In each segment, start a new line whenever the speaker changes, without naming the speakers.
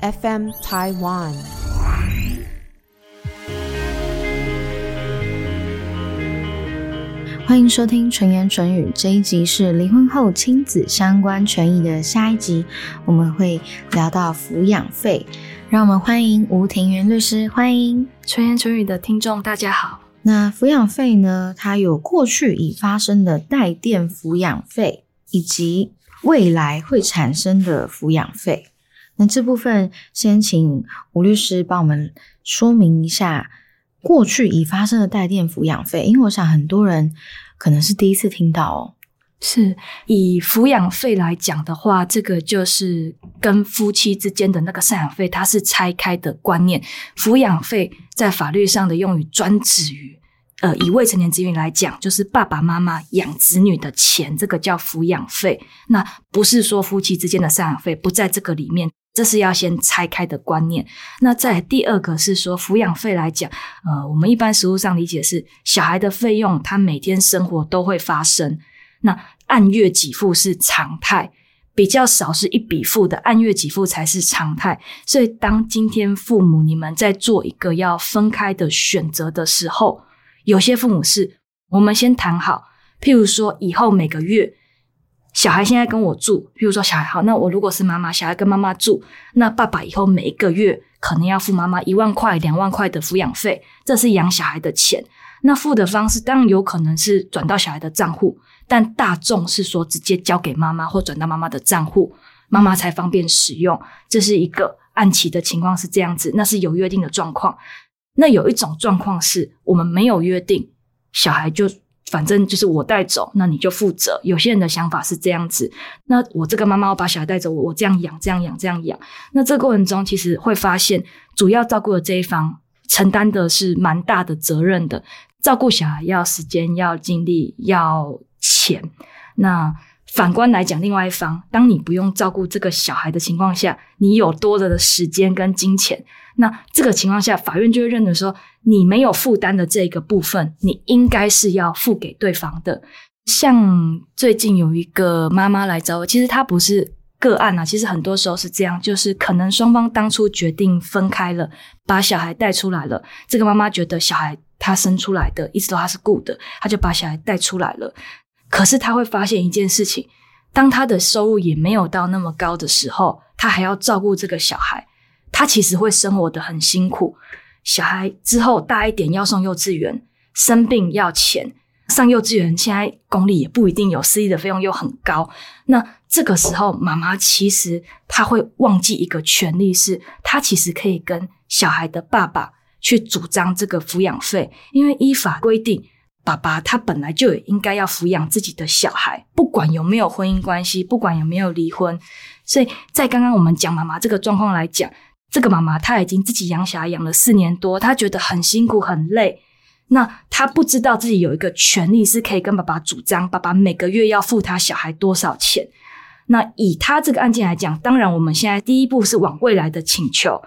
FM Taiwan。
欢迎收听纯言纯语这一集是离婚后亲子相关权益的下一集，我们会聊到抚养费。让我们欢迎吴庭云律师，欢迎
纯言纯语的听众，大家好。
那抚养费呢？它有过去已发生的代垫抚养费，以及未来会产生的抚养费。那这部分先请吴律师帮我们说明一下。过去已发生的代垫抚养费，因为我想很多人可能是第一次听到哦。
是以抚养费来讲的话，这个就是跟夫妻之间的那个赡养费，它是拆开的观念。抚养费在法律上的用语专指于，呃，以未成年子女来讲，就是爸爸妈妈养子女的钱，这个叫抚养费。那不是说夫妻之间的赡养费不在这个里面。这是要先拆开的观念。那在第二个是说抚养费来讲，呃，我们一般实务上理解是小孩的费用，他每天生活都会发生。那按月给付是常态，比较少是一笔付的，按月给付才是常态。所以当今天父母你们在做一个要分开的选择的时候，有些父母是我们先谈好，譬如说以后每个月。小孩现在跟我住，譬如说小孩好，那我如果是妈妈，小孩跟妈妈住，那爸爸以后每一个月可能要付妈妈一万块、两万块的抚养费，这是养小孩的钱。那付的方式当然有可能是转到小孩的账户，但大众是说直接交给妈妈或转到妈妈的账户，妈妈才方便使用。这是一个按期的情况是这样子，那是有约定的状况。那有一种状况是我们没有约定，小孩就。反正就是我带走，那你就负责。有些人的想法是这样子，那我这个妈妈我把小孩带走，我这样养，这样养，这样养。那这过程中其实会发现，主要照顾的这一方承担的是蛮大的责任的。照顾小孩要时间、要精力、要钱。那反观来讲，另外一方，当你不用照顾这个小孩的情况下，你有多了的时间跟金钱。那这个情况下，法院就会认为说，你没有负担的这个部分，你应该是要付给对方的。像最近有一个妈妈来找我，其实她不是个案啊，其实很多时候是这样，就是可能双方当初决定分开了，把小孩带出来了。这个妈妈觉得小孩她生出来的，一直都她是顾的，她就把小孩带出来了。可是他会发现一件事情，当他的收入也没有到那么高的时候，他还要照顾这个小孩。他其实会生活的很辛苦，小孩之后大一点要送幼稚园，生病要钱，上幼稚园现在公立也不一定有，私立的费用又很高。那这个时候，妈妈其实她会忘记一个权利，是她其实可以跟小孩的爸爸去主张这个抚养费，因为依法规定，爸爸他本来就应该要抚养自己的小孩，不管有没有婚姻关系，不管有没有离婚。所以在刚刚我们讲妈妈这个状况来讲。这个妈妈她已经自己养小孩养了四年多，她觉得很辛苦很累。那她不知道自己有一个权利是可以跟爸爸主张，爸爸每个月要付他小孩多少钱。那以他这个案件来讲，当然我们现在第一步是往未来的请求。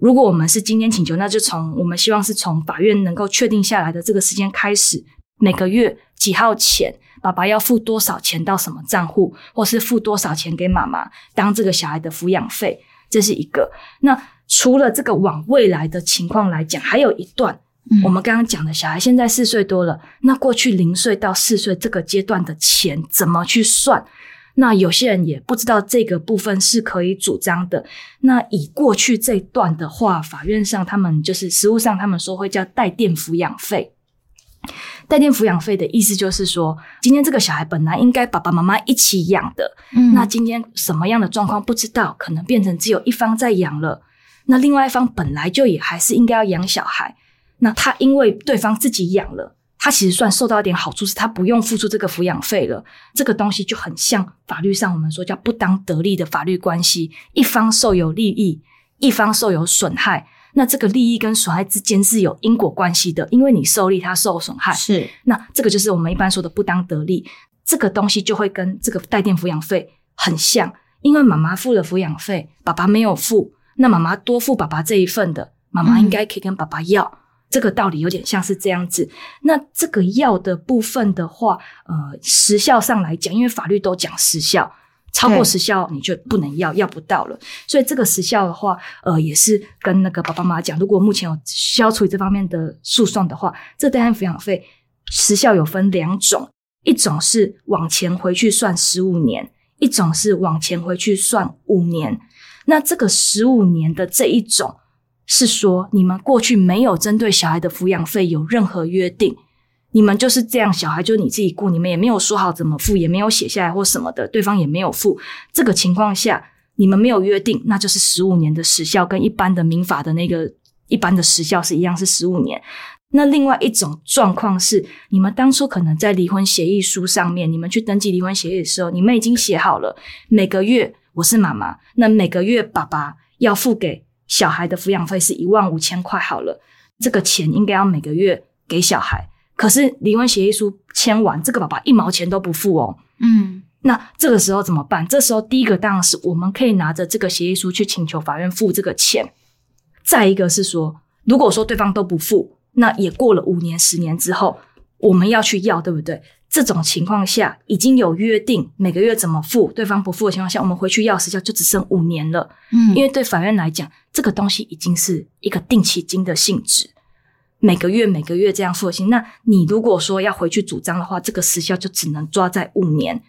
如果我们是今天请求，那就从我们希望是从法院能够确定下来的这个时间开始，每个月几号前，爸爸要付多少钱到什么账户，或是付多少钱给妈妈当这个小孩的抚养费。这是一个。那除了这个往未来的情况来讲，还有一段，我们刚刚讲的小孩现在四岁多了，那过去零岁到四岁这个阶段的钱怎么去算？那有些人也不知道这个部分是可以主张的。那以过去这段的话，法院上他们就是实务上他们说会叫带垫抚养费。带垫抚养费的意思就是说，今天这个小孩本来应该爸爸妈妈一起养的，那今天什么样的状况不知道，可能变成只有一方在养了，那另外一方本来就也还是应该要养小孩，那他因为对方自己养了，他其实算受到一点好处，是他不用付出这个抚养费了，这个东西就很像法律上我们说叫不当得利的法律关系，一方受有利益，一方受有损害。那这个利益跟损害之间是有因果关系的，因为你受利，他受损害。
是，
那这个就是我们一般说的不当得利，这个东西就会跟这个代垫抚养费很像，因为妈妈付了抚养费，爸爸没有付，那妈妈多付爸爸这一份的，妈妈应该可以跟爸爸要，这个道理有点像是这样子。那这个要的部分的话，呃，时效上来讲，因为法律都讲时效。超过时效你就不能要，要不到了。所以这个时效的话，呃，也是跟那个爸爸妈妈讲，如果目前有需要处理这方面的诉讼的话，这代案抚养费时效有分两种，一种是往前回去算十五年，一种是往前回去算五年。那这个十五年的这一种是说，你们过去没有针对小孩的抚养费有任何约定。你们就是这样，小孩就你自己顾，你们也没有说好怎么付，也没有写下来或什么的，对方也没有付。这个情况下，你们没有约定，那就是十五年的时效，跟一般的民法的那个一般的时效是一样，是十五年。那另外一种状况是，你们当初可能在离婚协议书上面，你们去登记离婚协议的时候，你们已经写好了，每个月我是妈妈，那每个月爸爸要付给小孩的抚养费是一万五千块，好了，这个钱应该要每个月给小孩。可是离婚协议书签完，这个爸爸一毛钱都不付哦。
嗯，
那这个时候怎么办？这时候第一个当然是我们可以拿着这个协议书去请求法院付这个钱。再一个是说，如果说对方都不付，那也过了五年、十年之后，我们要去要，对不对？这种情况下已经有约定每个月怎么付，对方不付的情况下，我们回去要时效就只剩五年了。
嗯，
因为对法院来讲，这个东西已经是一个定期金的性质。每个月每个月这样付清，那你如果说要回去主张的话，这个时效就只能抓在五年。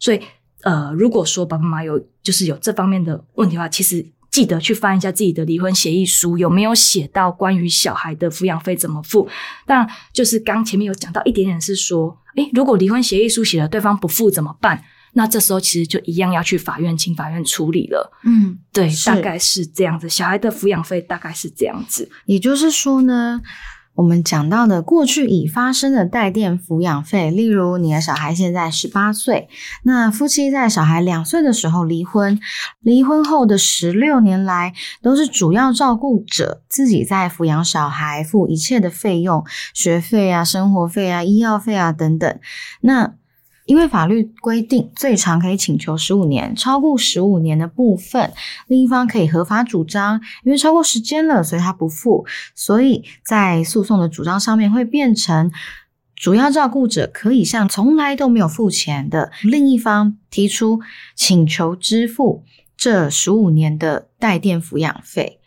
所以，呃，如果说爸爸妈妈有就是有这方面的问题的话，其实记得去翻一下自己的离婚协议书，有没有写到关于小孩的抚养费怎么付。但就是刚前面有讲到一点点是说，诶，如果离婚协议书写了对方不付怎么办？那这时候其实就一样要去法院请法院处理了。
嗯，
对，大概是这样子。小孩的抚养费大概是这样子。
也就是说呢，我们讲到的过去已发生的带电抚养费，例如你的小孩现在十八岁，那夫妻在小孩两岁的时候离婚，离婚后的十六年来，都是主要照顾者自己在抚养小孩，付一切的费用，学费啊、生活费啊、医药费啊等等。那因为法律规定，最长可以请求十五年，超过十五年的部分，另一方可以合法主张，因为超过时间了，所以他不付，所以在诉讼的主张上面会变成主要照顾者可以向从来都没有付钱的另一方提出请求支付这十五年的代垫抚养费。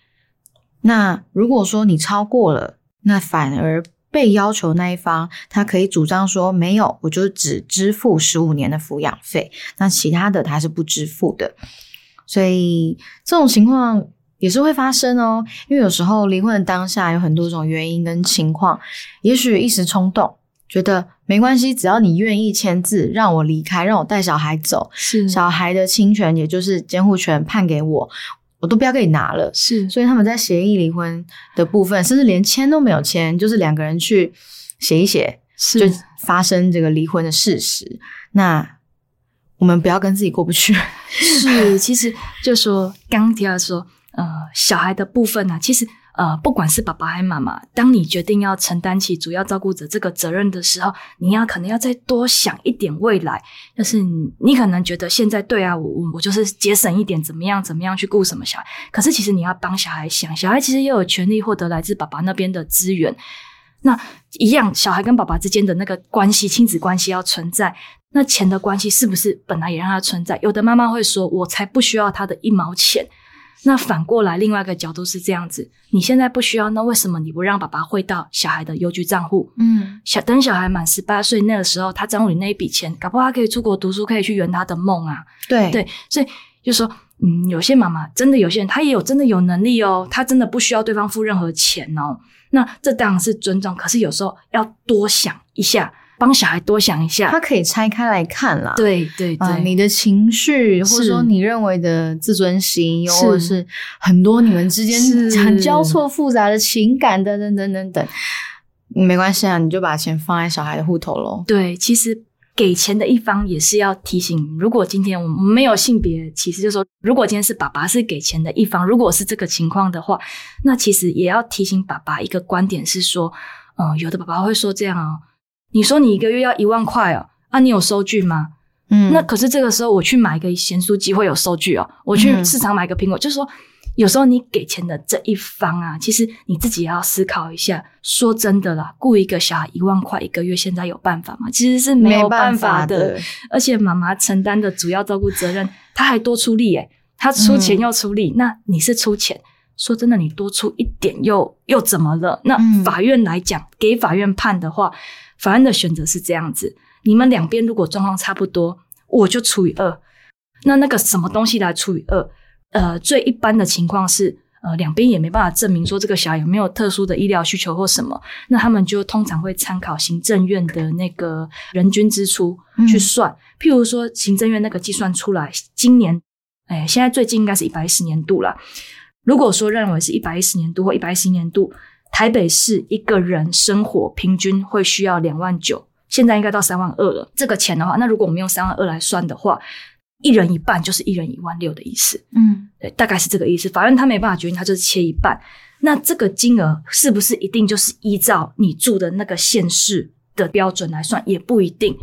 那如果说你超过了，那反而被要求那一方，他可以主张说没有，我就只支付十五年的抚养费，那其他的他是不支付的。所以这种情况也是会发生哦，因为有时候离婚的当下有很多种原因跟情况，也许一时冲动，觉得没关系，只要你愿意签字让我离开，让我带小孩走，
是。
小孩的侵权也就是监护权判给我，我都不要给你拿了。
是
所以他们在协议离婚的部分，甚至连签都没有签，就是两个人去写一写，
是
就发生这个离婚的事实。那我们不要跟自己过不去。
是，其实就说刚刚提到说，呃，小孩的部分呢、其实呃，不管是爸爸还是妈妈，当你决定要承担起主要照顾者这个责任的时候，你要可能要再多想一点未来。就是你可能觉得现在对啊，我我我就是节省一点，怎么样怎么样去顾什么小孩，可是其实你要帮小孩想，小孩其实也有权利获得来自爸爸那边的资源。那一样，小孩跟爸爸之间的那个关系，亲子关系要存在。那钱的关系是不是本来也让它存在？有的妈妈会说：“我才不需要他的一毛钱。”那反过来，另外一个角度是这样子：你现在不需要，那为什么你不让爸爸汇到小孩的邮局账户？
嗯，
小等小孩满十八岁那个时候，他账户里那一笔钱，搞不好他可以出国读书，可以去圆他的梦啊。
对
对，所以就说，嗯，有些妈妈真的有些人，他也有真的有能力哦，他真的不需要对方付任何钱哦。那这当然是尊重，可是有时候要多想一下，帮小孩多想一下。
他可以拆开来看啦。
对对对，
啊、你的情绪，或者说你认为的自尊心，又或者是很多你们之间
是
很交错复杂的情感，等等等等等，没关系啊，你就把钱放在小孩的户头喽。
对，其实给钱的一方也是要提醒，如果今天我们没有性别歧视，就说如果今天是爸爸是给钱的一方，如果是这个情况的话，那其实也要提醒爸爸一个观点是说，嗯、有的爸爸会说这样哦，你说你一个月要一万块哦，啊，你有收据吗？
嗯
那可是这个时候我去买一个咸酥鸡会有收据哦，我去
嗯
市场买个苹果，就是说有时候你给钱的这一方啊，其实你自己也要思考一下。说真的啦，雇一个小孩一万块一个月，现在有办法吗？其实是没有办法的。而且妈妈承担的主要照顾责任，她还多出力诶，她出钱又出力。那你是出钱，说真的，你多出一点又又怎么了？那法院来讲，给法院判的话，法院的选择是这样子：你们两边如果状况差不多，我就除以二。那那个什么东西来除以二？呃，最一般的情况是，呃，两边也没办法证明说这个小孩有没有特殊的医疗需求或什么，那他们就通常会参考行政院的那个人均支出去算。譬如说，行政院那个计算出来，今年，哎，现在最近应该是一百一十年度了。如果说认为是一百一十年度或一百一十年度，台北市一个人生活平均会需要两万九，现在应该到三万二了。这个钱的话，那如果我们用三万二来算的话。一人一半就是一人一万六的意思，
嗯，
对，大概是这个意思。法院他没办法决定，他就是切一半。那这个金额是不是一定就是依照你住的那个县市的标准来算？也不一定，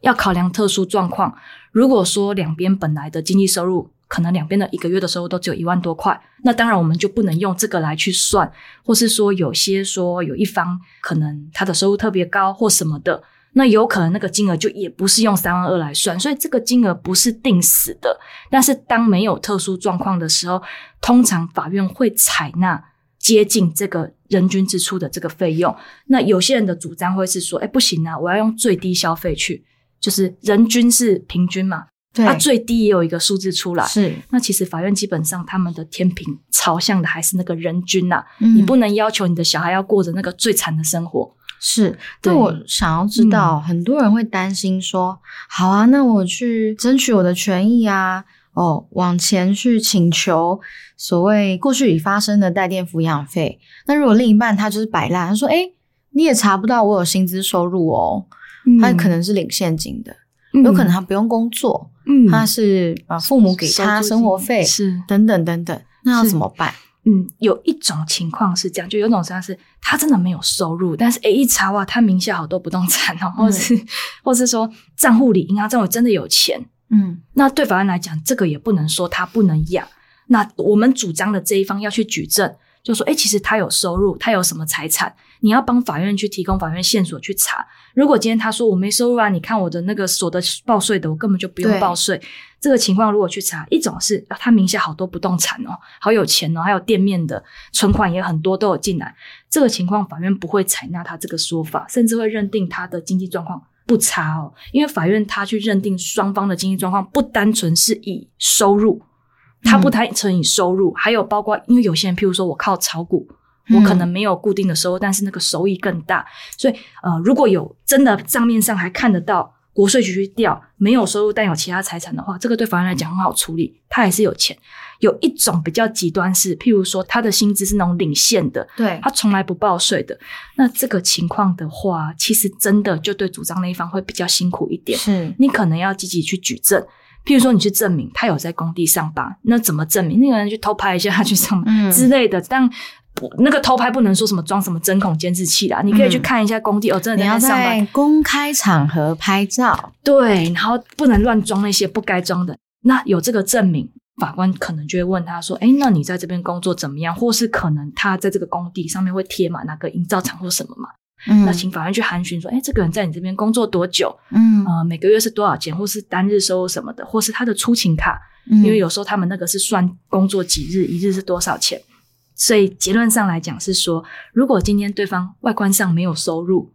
要考量特殊状况。如果说两边本来的经济收入，可能两边的一个月的收入都只有一万多块，那当然我们就不能用这个来去算，或是说有些说有一方可能他的收入特别高或什么的。那有可能那个金额就也不是用三万二来算，所以这个金额不是定死的。但是当没有特殊状况的时候，通常法院会采纳接近这个人均支出的这个费用。那有些人的主张会是说，哎，不行啊，我要用最低消费去，就是人均是平均嘛，
对，
最低也有一个数字出来。
是，
那其实法院基本上他们的天平朝向的还是那个人均呐，你不能要求你的小孩要过着那个最惨的生活。
是，但我想要知道，很多人会担心说，好啊，那我去争取我的权益啊，哦，往前去请求所谓过去已发生的带电抚养费。那如果另一半他就是摆烂，他说，哎，你也查不到我有薪资收入哦，他可能是领现金的，有可能他不用工作，嗯，他是啊，父母给他生活费
是。
等等等等，那要怎么办？
嗯，有一种情况是这样，就有种情况是他真的没有收入，但是诶一查哇，他名下好多不动产哦，或是或是说账户里银行账户真的有钱，
嗯，
那对法院来讲，这个也不能说他不能养。那我们主张的这一方要去举证，就说诶其实他有收入，他有什么财产，你要帮法院去提供法院线索去查。如果今天他说我没收入啊，你看我的那个所得报税的，我根本就不用报税。这个情况如果去查，一种是他名下好多不动产哦，好有钱哦，还有店面的存款也很多都有进来。这个情况法院不会采纳他这个说法，甚至会认定他的经济状况不差哦。因为法院他去认定双方的经济状况不单纯是以收入，他不单纯以收入，还有包括因为有些人，譬如说我靠炒股，我可能没有固定的收入，但是那个收益更大。所以呃，如果有真的账面上还看得到。国税局去调没有收入但有其他财产的话，这个对法院来讲很好处理，他还是有钱。有一种比较极端是，譬如说他的薪资是那种领现的，
对
他从来不报税的，那这个情况的话，其实真的就对主张那一方会比较辛苦一点。
是
你可能要积极去举证，譬如说你去证明他有在工地上班，那怎么证明？那个人去偷拍一下他去上班之类的，但。那个偷拍不能说什么装什么针孔监视器啦，你可以去看一下工地哦，真的在上班。
公开场合拍照，
对，然后不能乱装那些不该装的。那有这个证明，法官可能就会问他说：“哎，那你在这边工作怎么样？或是可能他在这个工地上面会贴满那个营造厂或什么嘛？那请法院去函询说：哎，这个人在你这边工作多久？
嗯，
呃，每个月是多少钱，或是单日收入什么的，或是他的出勤卡，因为有时候他们那个是算工作几日，一日是多少钱。”所以结论上来讲是说，如果今天对方外观上没有收入，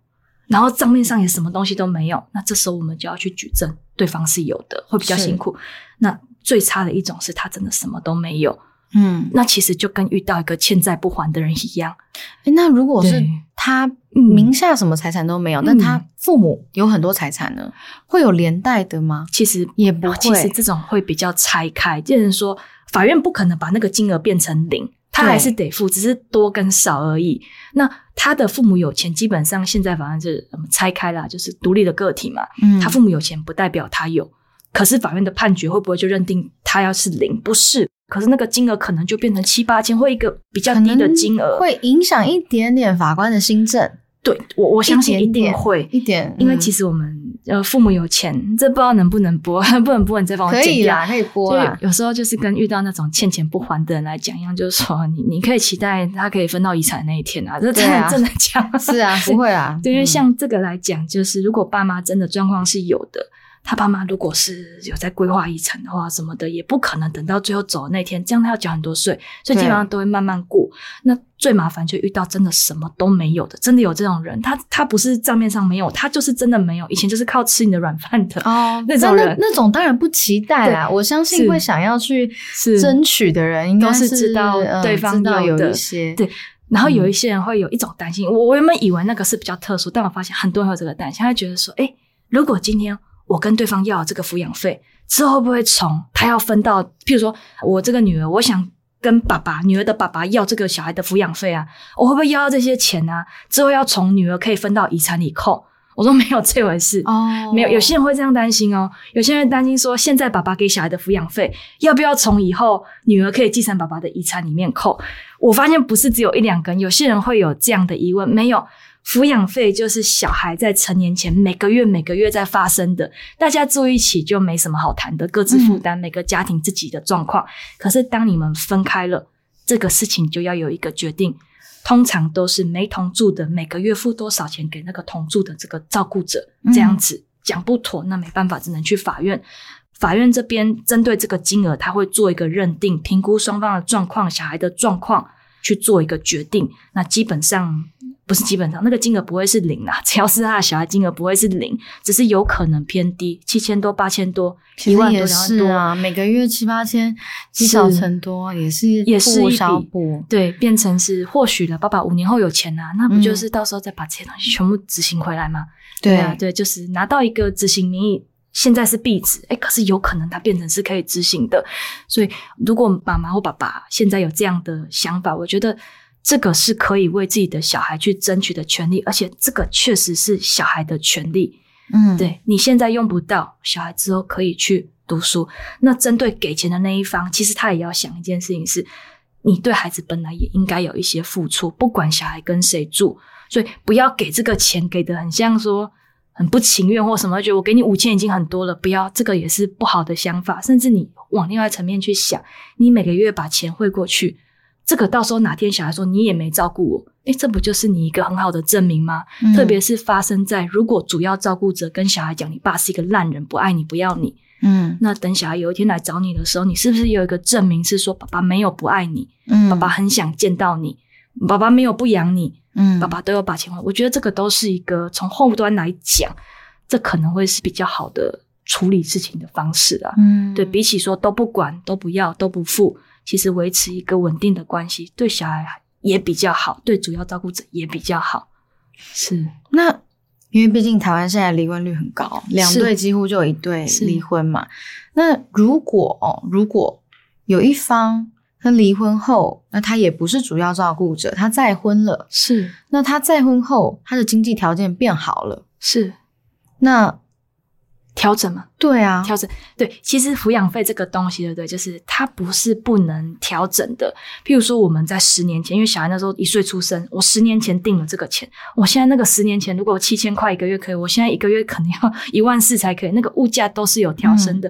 然后账面上也什么东西都没有，那这时候我们就要去举证对方是有的，会比较辛苦。那最差的一种是他真的什么都没有，
嗯，
那其实就跟遇到一个欠债不还的人一样。
哎，那如果是他名下什么财产都没有，那他父母有很多财产呢，会有连带的吗？
其实
也不会，
其实这种会比较拆开，就是说法院不可能把那个金额变成零。他还是得付，只是多跟少而已。那他的父母有钱，基本上现在反正是拆开了，就是独立的个体嘛。
嗯，
他父母有钱不代表他有，可是法院的判决会不会就认定他要是零？不是，可是那个金额可能就变成七八千，或一个比较低的金额，
会影响一点点法官的心政。
对我我相信一定会。
一点，
因为
嗯
其实我们呃父母有钱，这不知道能不能播，不能播，你再帮我剪掉。
可以啦，可以播
就
啦。
有时候就是跟遇到那种欠钱不还的人来讲一样，就是说 你你可以期待他可以分到遗产那一天啊，这真的、
啊
真的讲
是啊，不会啊。
对，因为
嗯
像这个来讲，就是如果爸妈真的状况是有的，他爸妈如果是有在规划遗产的话，什么的，也不可能等到最后走的那天，这样他要缴很多税，所以基本上都会慢慢过。那最麻烦就遇到真的什么都没有的，真的有这种人，他他不是账面上没有，他就是真的没有，以前就是靠吃你的软饭的。
哦，
那种人
那种当然不期待啦。我相信
是
会想要去
是
争取的人，应该
都是知道
呃
对方
知道有一些
对然后有一些人会有一种担心，我我原本以为那个是比较特殊，但我发现很多人有这个担心，他会觉得说，哎，如果今天我跟对方要这个抚养费，之后会不会从他要分到，譬如说我这个女儿，我想跟爸爸女儿的爸爸要这个小孩的抚养费啊，我会不会要到这些钱呢？之后要从女儿可以分到遗产里扣？我说没有这回事。
哦，
没有，有些人会这样担心哦。有些人担心说，现在爸爸给小孩的抚养费，要不要从以后女儿可以继承爸爸的遗产里面扣？我发现不是只有一两根，有些人会有这样的疑问。没有，抚养费就是小孩在成年前每个月每个月在发生的，大家住一起就没什么好谈的，各自负担每个家庭自己的状况。可是当你们分开了，这个事情就要有一个决定。通常都是没同住的，每个月付多少钱给那个同住的这个照顾者，
嗯
这样子讲不妥，那没办法，只能去法院。法院这边针对这个金额，他会做一个认定，评估双方的状况、小孩的状况，去做一个决定。那基本上不是基本上，那个金额不会是零啦，只要是他的小孩，金额不会是零，只是有可能偏低，七千多、八千多、一万多、两万多。
是啊，每个月七八千，积少成多，也是
也是一笔。对，变成是或许了，爸爸五年后有钱啊，那不
嗯
就是到时候再把这些东西全部执行回来吗？
对
啊，对，就是拿到一个执行名义，现在是壁纸，哎，可是有可能它变成是可以执行的。所以，如果妈妈或爸爸现在有这样的想法，我觉得这个是可以为自己的小孩去争取的权利，而且这个确实是小孩的权利。
嗯，
对你现在用不到，小孩之后可以去读书。那针对给钱的那一方，其实他也要想一件事情是：你对孩子本来也应该有一些付出，不管小孩跟谁住，所以不要给这个钱给的很像说很不情愿或什么，觉得我给你五千已经很多了，不要这个也是不好的想法。甚至你往另外层面去想，你每个月把钱汇过去。这个到时候哪天小孩说你也没照顾我，诶，这不就是你一个很好的证明吗？
嗯。
特别是发生在如果主要照顾者跟小孩讲，你爸是一个烂人，不爱你，不要你。
嗯。
那等小孩有一天来找你的时候，你是不是有一个证明是说爸爸没有不爱你，
嗯，
爸爸很想见到你，爸爸没有不养你，
嗯。
爸爸都有把钱还。我。觉得这个都是一个从后端来讲，这可能会是比较好的处理事情的方式啊。
嗯。
对比起说都不管、都不要、都不付，其实维持一个稳定的关系，对小孩也比较好，对主要照顾者也比较好。是，
那因为毕竟台湾现在离婚率很高，两
是
对几乎就有一对
是
离婚嘛。那如果哦，如果有一方他离婚后，那他也不是主要照顾者，他再婚了，
是，
那他再婚后他的经济条件变好了，
是
那
调整嘛？
对啊，
调整对，其实抚养费这个东西，对不对？就是它不是不能调整的。譬如说，我们在十年前，因为小孩那时候一岁出生，我十年前定了这个钱，我现在那个十年前如果七千块一个月可以，我现在一个月可能要一万四才可以，那个物价都是有调升的。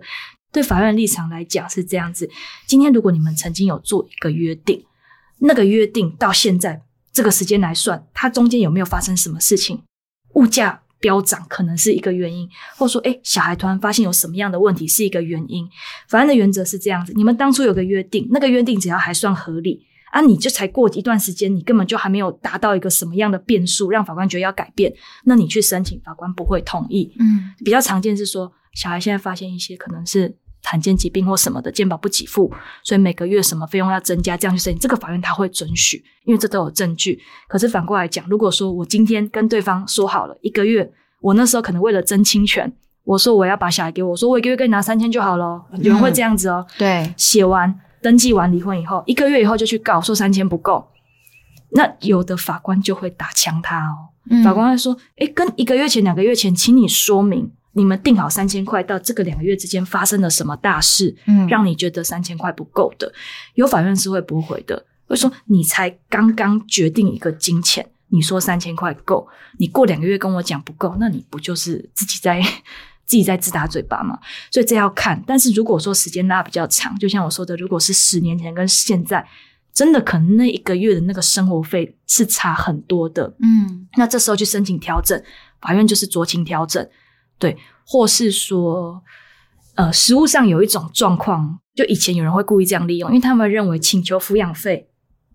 对法院立场来讲是这样子。今天如果你们曾经有做一个约定，那个约定到现在这个时间来算，它中间有没有发生什么事情？物价飙涨可能是一个原因，或者说，哎，小孩突然发现有什么样的问题是一个原因。法院的原则是这样子：你们当初有个约定，那个约定只要还算合理啊，你就才过一段时间，你根本就还没有达到一个什么样的变数，让法官觉得要改变，那你去申请，法官不会同意。
嗯
比较常见是说，小孩现在发现一些可能是罕见疾病或什么的，健保不给付，所以每个月什么费用要增加，这样去申请，这个法院他会准许，因为这都有证据。可是反过来讲，如果说我今天跟对方说好了一个月，我那时候可能为了争侵权，我说我要把小孩给我，我说我一个月给你拿三千就好了，有人会这样子哦。
对，
写完登记完离婚以后，一个月以后就去告，说三千不够，那有的法官就会打枪他哦。
嗯
法官会说：“诶，跟一个月前、两个月前，请你说明你们定好三千块到这个两个月之间发生了什么大事，
嗯
让你觉得三千块不够的。”有法院是会驳回的，会说你才刚刚决定一个金钱，你说三千块够，你过两个月跟我讲不够，那你不就是自己在 自己在自打嘴巴吗？所以这要看。但是如果说时间拉比较长，就像我说的，如果是十年前跟现在，真的可能那一个月的那个生活费是差很多的。
嗯
那这时候去申请调整，法院就是酌情调整，对，或是说，呃，实务上有一种状况，就以前有人会故意这样利用，因为他们认为请求抚养费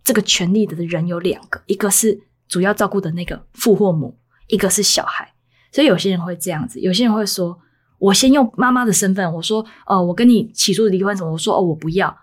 这个权利的人有两个，一个是主要照顾的那个父或母，一个是小孩，所以有些人会这样子，有些人会说，我先用妈妈的身份，我说，呃，我跟你起诉离婚什么，我说，哦，我不要。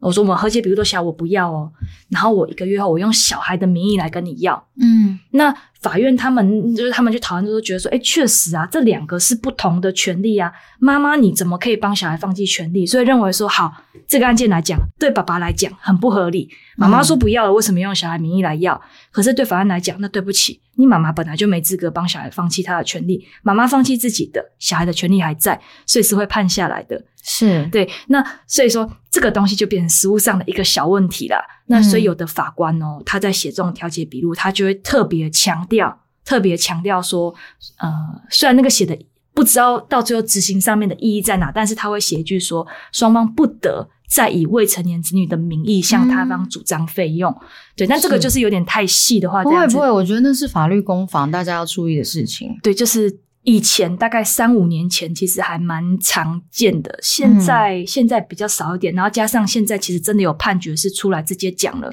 我说我们和解比如说小，我不要哦。然后我一个月后，我用小孩的名义来跟你要，
嗯
那法院他们就是他们去讨论，就是觉得说，哎，确实啊，这两个是不同的权利啊。妈妈你怎么可以帮小孩放弃权利？所以认为说，好，这个案件来讲，对爸爸来讲很不合理。妈妈说不要了，为什么用小孩名义来要？可是对法院来讲，那对不起，你妈妈本来就没资格帮小孩放弃他的权利，妈妈放弃自己的，小孩的权利还在，所以是会判下来的。
是
对，那所以说这个东西就变成实务上的一个小问题啦。那所以有的法官哦，他在写这种调解笔录，他就会特别强调，特别强调说，呃，虽然那个写的不知道到最后执行上面的意义在哪，但是他会写一句说，双方不得再以未成年子女的名义向他方主张费用。对，但这个就是有点太细的话，
不会不会，我觉得那是法律攻防，大家要注意的事情。
对，就是以前大概三五年前，其实还蛮常见的，现在、现在比较少一点。然后加上现在其实真的有判决是出来直接讲了，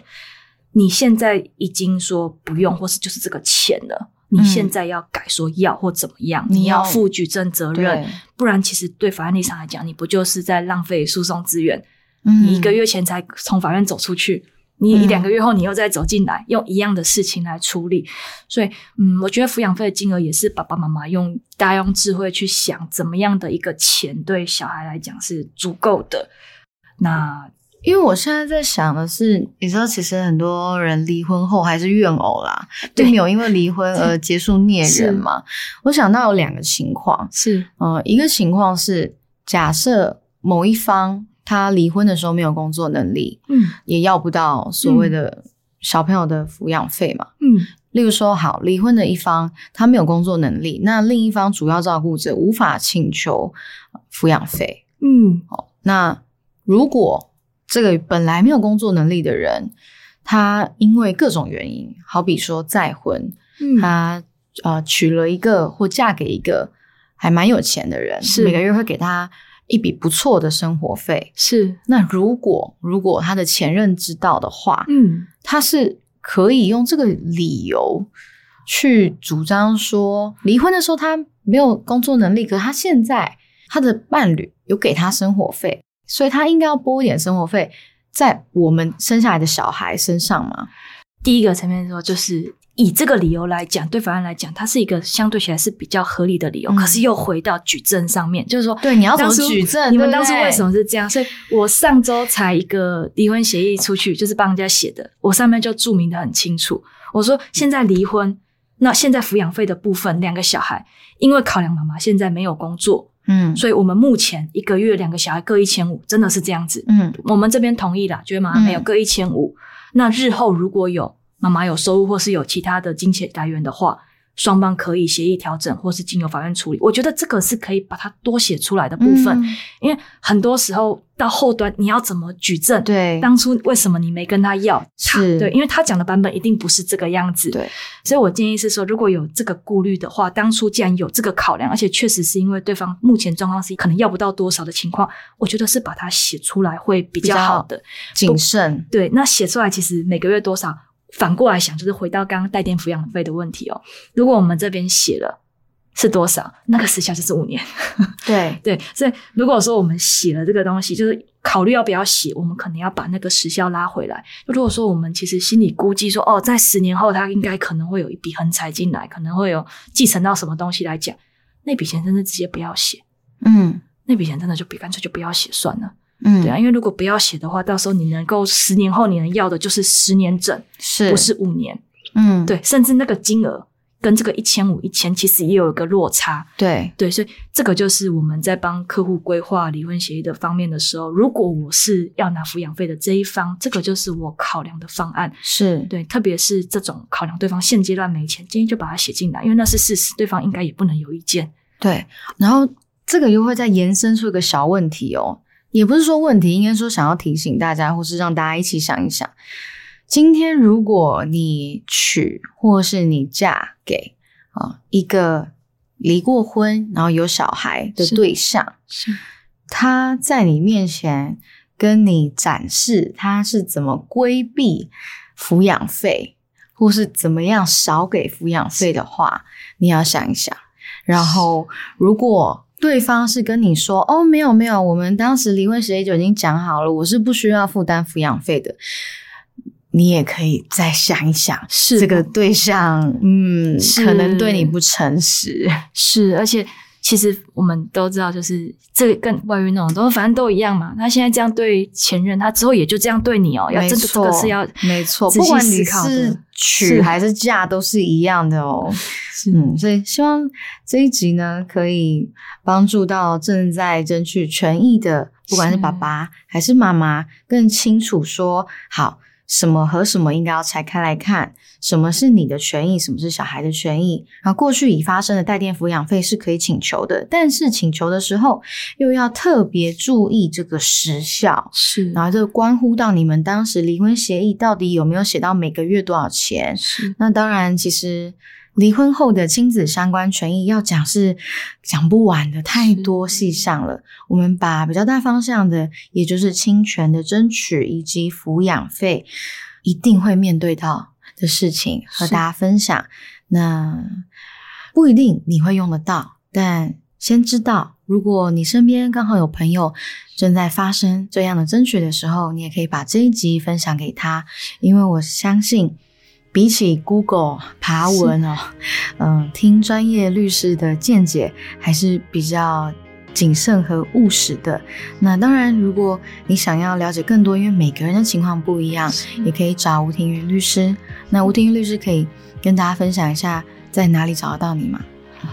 你现在已经说不用，或是就是这个钱了。你现在要改说要或怎么样，
你要
你要负举证责任，不然其实对法院立场来讲，你不就是在浪费诉讼资源？
嗯
你一个月前才从法院走出去，你一
嗯
两个月后你又再走进来，用一样的事情来处理，所以嗯，我觉得抚养费的金额也是爸爸妈妈用大家用智慧去想，怎么样的一个钱对小孩来讲是足够的。那
因为我现在在想的是，你知道，其实很多人离婚后还是怨偶啦，
对
并没有因为离婚而结束孽缘嘛。我想到有两个情况，
是
呃，一个情况是假设某一方他离婚的时候没有工作能力，
嗯
也要不到所谓的小朋友的抚养费嘛。
嗯
例如说，好，离婚的一方他没有工作能力，那另一方主要照顾者无法请求呃抚养费。
嗯
那如果这个本来没有工作能力的人，他因为各种原因，好比说再婚，
嗯，
他呃娶了一个或嫁给一个还蛮有钱的人，
是。
每个月会给他一笔不错的生活费。
是。
那如果如果他的前任知道的话，
嗯。
他是可以用这个理由去主张说，离婚的时候他没有工作能力，可他现在他的伴侣有给他生活费，所以他应该要拨一点生活费在我们生下来的小孩身上嘛？
第一个层面说，就是以这个理由来讲，对法院来讲，它是一个相对起来是比较合理的理由。
嗯
可是又回到举证上面，就是说，
对你要怎么举证
你们当初为什么是这样？所以我上周才一个离婚协议出去，就是帮人家写的，我上面就注明的很清楚。我说现在离婚，那现在抚养费的部分，两个小孩因为考量妈妈现在没有工作，
嗯
所以我们目前一个月两个小孩各一千五，真的是这样子。
嗯
我们这边同意了，觉得妈妈没有
嗯
各一千五。那日后如果有妈妈有收入或是有其他的金钱来源的话，双方可以协议调整，或是经由法院处理。我觉得这个是可以把它多写出来的部分，
嗯
因为很多时候到后端你要怎么举证？
对
当初为什么你没跟他要？
是
对，因为他讲的版本一定不是这个样子。
对，
所以我建议是说，如果有这个顾虑的话，当初既然有这个考量，而且确实是因为对方目前状况是可能要不到多少的情况，我觉得是把它写出来会比较好的。
谨慎，
对，那写出来其实每个月多少，反过来想，就是回到刚刚带电抚养费的问题哦。如果我们这边写了是多少，那个时效就是五年。
对
对，所以如果说我们写了这个东西，就是考虑要不要写，我们可能要把那个时效拉回来。如果说我们其实心里估计说，哦，在十年后他应该可能会有一笔横财进来，可能会有继承到什么东西来讲，那笔钱真的直接不要写，
嗯
那笔钱真的就别干脆就不要写算了。
嗯，
对啊，因为如果不要写的话，到时候你能够十年后你能要的就是十年整，
是
不是五年。
嗯
对，甚至那个金额跟这个一千五、一千其实也有一个落差。
对
对，所以这个就是我们在帮客户规划离婚协议的方面的时候，如果我是要拿抚养费的这一方，这个就是我考量的方案。
是，
对，特别是这种考量对方现阶段没钱，建议就把它写进来，因为那是事实，对方应该也不能有意见。
对，然后这个又会再延伸出一个小问题哦，也不是说问题，应该说想要提醒大家，或是让大家一起想一想。今天如果你娶或是你嫁给啊一个离过婚然后有小孩的
是
对象，
是
他在你面前跟你展示他是怎么规避抚养费，或是怎么样少给抚养费的话，你要想一想。然后，如果对方是跟你说：“哦，没有没有，我们当时离婚协议就已经讲好了，我是不需要负担抚养费的。”你也可以再想一想，
是
这个对象，嗯，可能对你不诚实。
是，而且其实我们都知道，就是这个跟外遇那种都反正都一样嘛。他现在这样对前任，他之后也就这样对你哦。要
没
真的这
错，
个是要
没错，不管你
考
是娶还是嫁，都是一样的哦。
是
嗯，所以希望这一集呢，可以帮助到正在争取权益的，不管是
是
爸爸还是妈妈，更清楚说好什么和什么应该要拆开来看，什么是你的权益，什么是小孩的权益。然后过去已发生的带电抚养费是可以请求的，但是请求的时候又要特别注意这个时效。
是
然后这关乎到你们当时离婚协议到底有没有写到每个月多少钱？
是
那当然，其实离婚后的亲子相关权益要讲是讲不完的，太多细项了。我们把比较大方向的，也就是侵权的争取以及抚养费，一定会面对到的事情和大家分享。那不一定你会用得到，但先知道，如果你身边刚好有朋友正在发生这样的争取的时候，你也可以把这一集分享给他，因为我相信。比起 Google 爬文哦，嗯，听专业律师的见解还是比较谨慎和务实的。那当然，如果你想要了解更多，因为每个人的情况不一样，也可以找吴庭云律师。那吴庭云律师可以跟大家分享一下在哪里找得到你吗？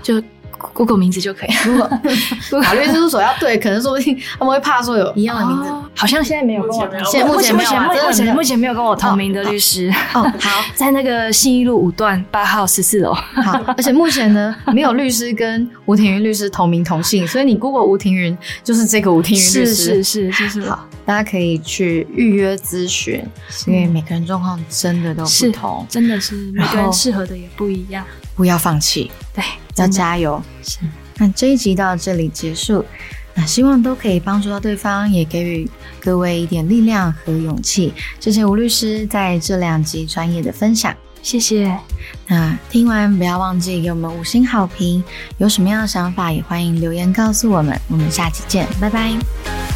就 Google 名字就可以。
如果 法律事务所要对，可能说不定 他们会怕说有一样的名字。
哦好像现在没有
现在目前没有啊
目前目前目前没有跟我同名的律师。
哦，好
在那个信义路五段八号十四楼。
好，而且目前呢，没有律师跟吴庭云律师同名同姓，所以你 Google 吴庭云就是这个吴庭云律
是
师。
是是，就是
好，大家可以去预约咨询，因为每个人状况真的都不同，
真的是每个人适合的也不一样。
不要放弃，
对，
要加油。
是
那这一集到这里结束，那希望都可以帮助到对方，也给予各位一点力量和勇气。谢谢吴律师在这两集专业的分享。
谢谢。
那听完不要忘记给我们五星好评，有什么样的想法也欢迎留言告诉我们。我们下期见，拜拜。